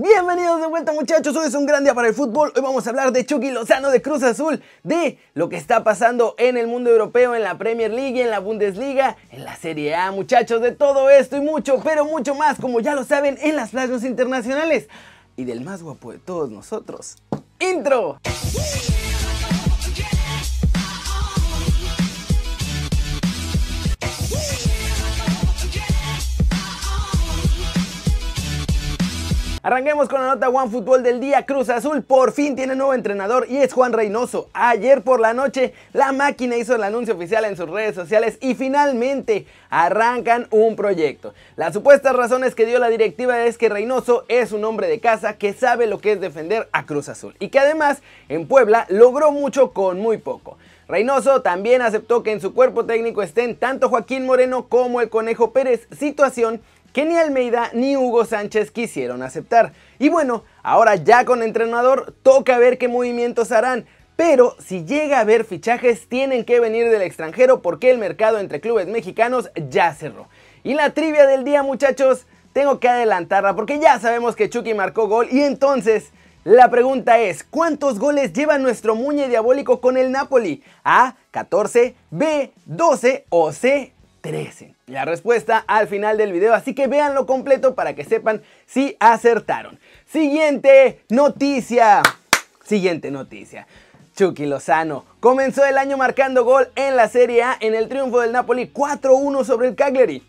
Bienvenidos de vuelta muchachos, hoy es un gran día para el fútbol, hoy vamos a hablar de Chucky Lozano de Cruz Azul, de lo que está pasando en el mundo europeo, en la Premier League, en la Bundesliga, en la Serie A muchachos, de todo esto y mucho, pero mucho más, como ya lo saben, en las playas internacionales. Y del más guapo de todos nosotros, intro. Arranquemos con la nota One Fútbol del día. Cruz Azul por fin tiene nuevo entrenador y es Juan Reynoso. Ayer por la noche la máquina hizo el anuncio oficial en sus redes sociales y finalmente arrancan un proyecto. Las supuestas razones que dio la directiva es que Reynoso es un hombre de casa que sabe lo que es defender a Cruz Azul y que además en Puebla logró mucho con muy poco. Reynoso también aceptó que en su cuerpo técnico estén tanto Joaquín Moreno como el Conejo Pérez, situación que ni Almeida ni Hugo Sánchez quisieron aceptar. Y bueno, ahora ya con entrenador toca ver qué movimientos harán. Pero si llega a haber fichajes tienen que venir del extranjero porque el mercado entre clubes mexicanos ya cerró. Y la trivia del día muchachos, tengo que adelantarla porque ya sabemos que Chucky marcó gol y entonces... La pregunta es, ¿cuántos goles lleva nuestro Muñe Diabólico con el Napoli? ¿A 14, B 12 o C 13? La respuesta al final del video, así que véanlo completo para que sepan si acertaron. Siguiente noticia. Siguiente noticia. Chucky Lozano comenzó el año marcando gol en la Serie A en el triunfo del Napoli 4-1 sobre el Cagliari.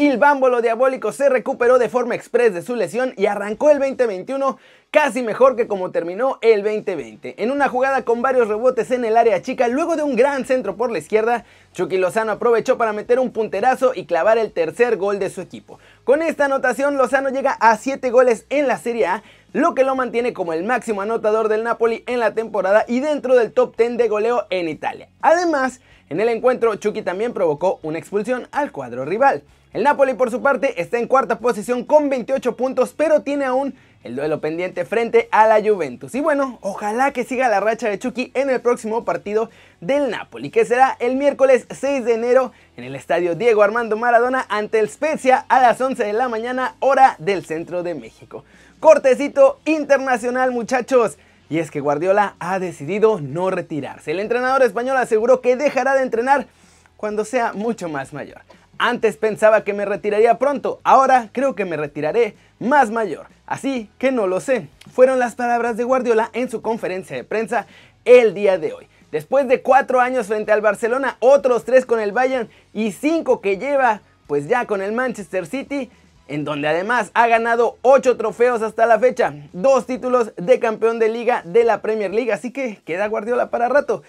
El bámbolo diabólico se recuperó de forma express de su lesión y arrancó el 2021 casi mejor que como terminó el 2020. En una jugada con varios rebotes en el área chica, luego de un gran centro por la izquierda, Chucky Lozano aprovechó para meter un punterazo y clavar el tercer gol de su equipo. Con esta anotación, Lozano llega a 7 goles en la Serie A, lo que lo mantiene como el máximo anotador del Napoli en la temporada y dentro del top 10 de goleo en Italia. Además, en el encuentro, Chucky también provocó una expulsión al cuadro rival. El Napoli por su parte está en cuarta posición con 28 puntos, pero tiene aún el duelo pendiente frente a la Juventus. Y bueno, ojalá que siga la racha de Chucky en el próximo partido del Napoli, que será el miércoles 6 de enero en el estadio Diego Armando Maradona ante el Spezia a las 11 de la mañana, hora del centro de México. Cortecito internacional, muchachos. Y es que Guardiola ha decidido no retirarse. El entrenador español aseguró que dejará de entrenar cuando sea mucho más mayor. Antes pensaba que me retiraría pronto, ahora creo que me retiraré más mayor. Así que no lo sé. Fueron las palabras de Guardiola en su conferencia de prensa el día de hoy. Después de cuatro años frente al Barcelona, otros tres con el Bayern y cinco que lleva pues ya con el Manchester City, en donde además ha ganado ocho trofeos hasta la fecha, dos títulos de campeón de liga de la Premier League, así que queda Guardiola para rato.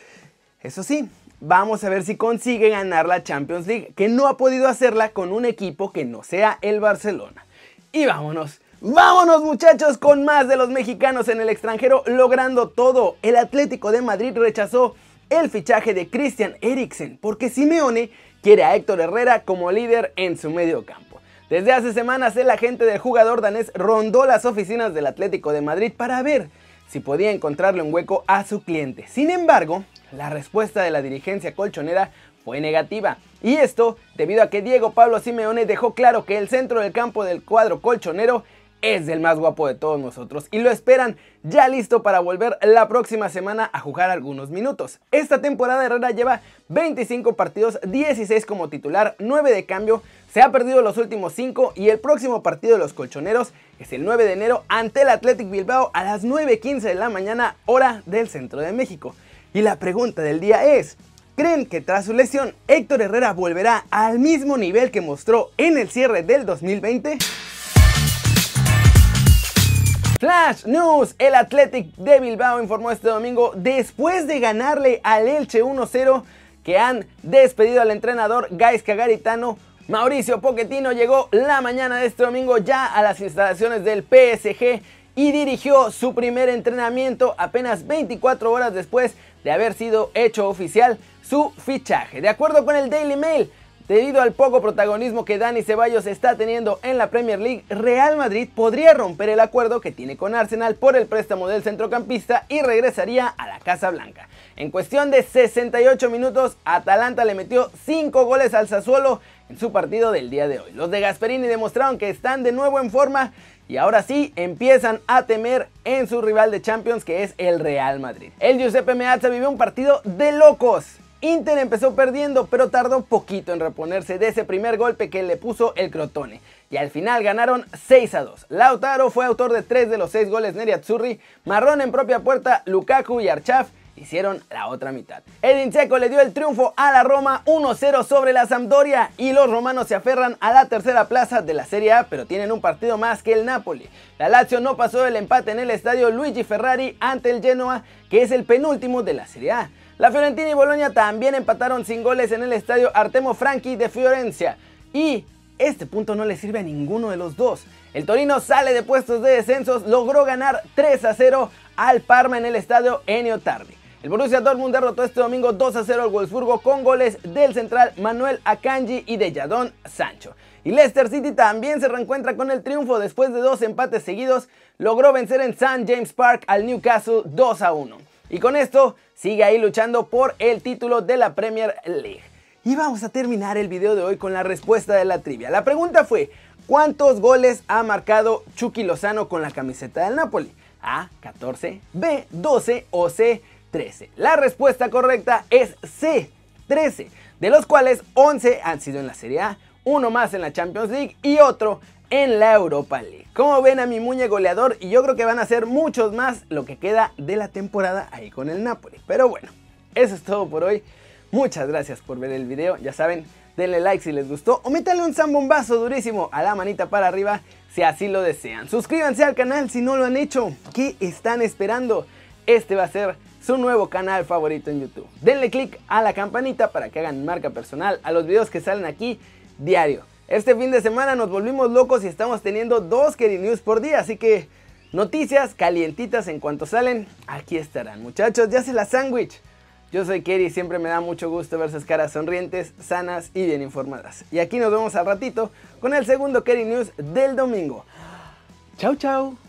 Eso sí, Vamos a ver si consigue ganar la Champions League, que no ha podido hacerla con un equipo que no sea el Barcelona. Y vámonos. Vámonos muchachos con más de los mexicanos en el extranjero logrando todo. El Atlético de Madrid rechazó el fichaje de Christian Eriksen porque Simeone quiere a Héctor Herrera como líder en su medio campo. Desde hace semanas el agente del jugador danés rondó las oficinas del Atlético de Madrid para ver si podía encontrarle un hueco a su cliente. Sin embargo, la respuesta de la dirigencia colchonera fue negativa. Y esto debido a que Diego Pablo Simeone dejó claro que el centro del campo del cuadro colchonero es el más guapo de todos nosotros y lo esperan ya listo para volver la próxima semana a jugar algunos minutos. Esta temporada Herrera lleva 25 partidos, 16 como titular, 9 de cambio, se ha perdido los últimos 5 y el próximo partido de los colchoneros es el 9 de enero ante el Athletic Bilbao a las 9.15 de la mañana hora del centro de México. Y la pregunta del día es, ¿creen que tras su lesión Héctor Herrera volverá al mismo nivel que mostró en el cierre del 2020? Flash News, el Athletic de Bilbao informó este domingo después de ganarle al Elche 1-0 que han despedido al entrenador Gaisca Garitano. Mauricio Pochettino llegó la mañana de este domingo ya a las instalaciones del PSG y dirigió su primer entrenamiento apenas 24 horas después de haber sido hecho oficial su fichaje. De acuerdo con el Daily Mail, Debido al poco protagonismo que Dani Ceballos está teniendo en la Premier League, Real Madrid podría romper el acuerdo que tiene con Arsenal por el préstamo del centrocampista y regresaría a la Casa Blanca. En cuestión de 68 minutos, Atalanta le metió 5 goles al Sassuolo en su partido del día de hoy. Los de Gasperini demostraron que están de nuevo en forma y ahora sí empiezan a temer en su rival de Champions que es el Real Madrid. El Giuseppe Meazza vivió un partido de locos. Inter empezó perdiendo, pero tardó poquito en reponerse de ese primer golpe que le puso el Crotone. Y al final ganaron 6 a 2. Lautaro fue autor de 3 de los 6 goles Neri Marrón en propia puerta, Lukaku y Archaf hicieron la otra mitad. Edin le dio el triunfo a la Roma 1-0 sobre la Sampdoria y los romanos se aferran a la tercera plaza de la Serie A, pero tienen un partido más que el Napoli. La Lazio no pasó el empate en el estadio Luigi Ferrari ante el Genoa, que es el penúltimo de la Serie A. La Fiorentina y Boloña también empataron sin goles en el estadio Artemo Franchi de Fiorencia. Y este punto no le sirve a ninguno de los dos. El Torino sale de puestos de descensos, logró ganar 3 a 0 al Parma en el estadio Enio Tardi. El Borussia Dortmund derrotó este domingo 2 a 0 al Wolfsburgo con goles del central Manuel Akanji y de Jadon Sancho. Y Leicester City también se reencuentra con el triunfo después de dos empates seguidos, logró vencer en St. James Park al Newcastle 2 a 1. Y con esto sigue ahí luchando por el título de la Premier League. Y vamos a terminar el video de hoy con la respuesta de la trivia. La pregunta fue, ¿cuántos goles ha marcado Chucky Lozano con la camiseta del Napoli? A, 14, B, 12 o C, 13. La respuesta correcta es C, 13, de los cuales 11 han sido en la Serie A, uno más en la Champions League y otro en la Europa League. Como ven a mi muñe goleador y yo creo que van a ser muchos más lo que queda de la temporada ahí con el Napoli. Pero bueno, eso es todo por hoy. Muchas gracias por ver el video. Ya saben, denle like si les gustó o métanle un zambombazo durísimo a la manita para arriba si así lo desean. Suscríbanse al canal si no lo han hecho. ¿Qué están esperando? Este va a ser su nuevo canal favorito en YouTube. Denle click a la campanita para que hagan marca personal a los videos que salen aquí diario. Este fin de semana nos volvimos locos y estamos teniendo dos Kerry News por día, así que noticias calientitas en cuanto salen, aquí estarán. Muchachos, ya se la sándwich. Yo soy Kerry y siempre me da mucho gusto ver sus caras sonrientes, sanas y bien informadas. Y aquí nos vemos al ratito con el segundo Kerry News del domingo. Chau, chau.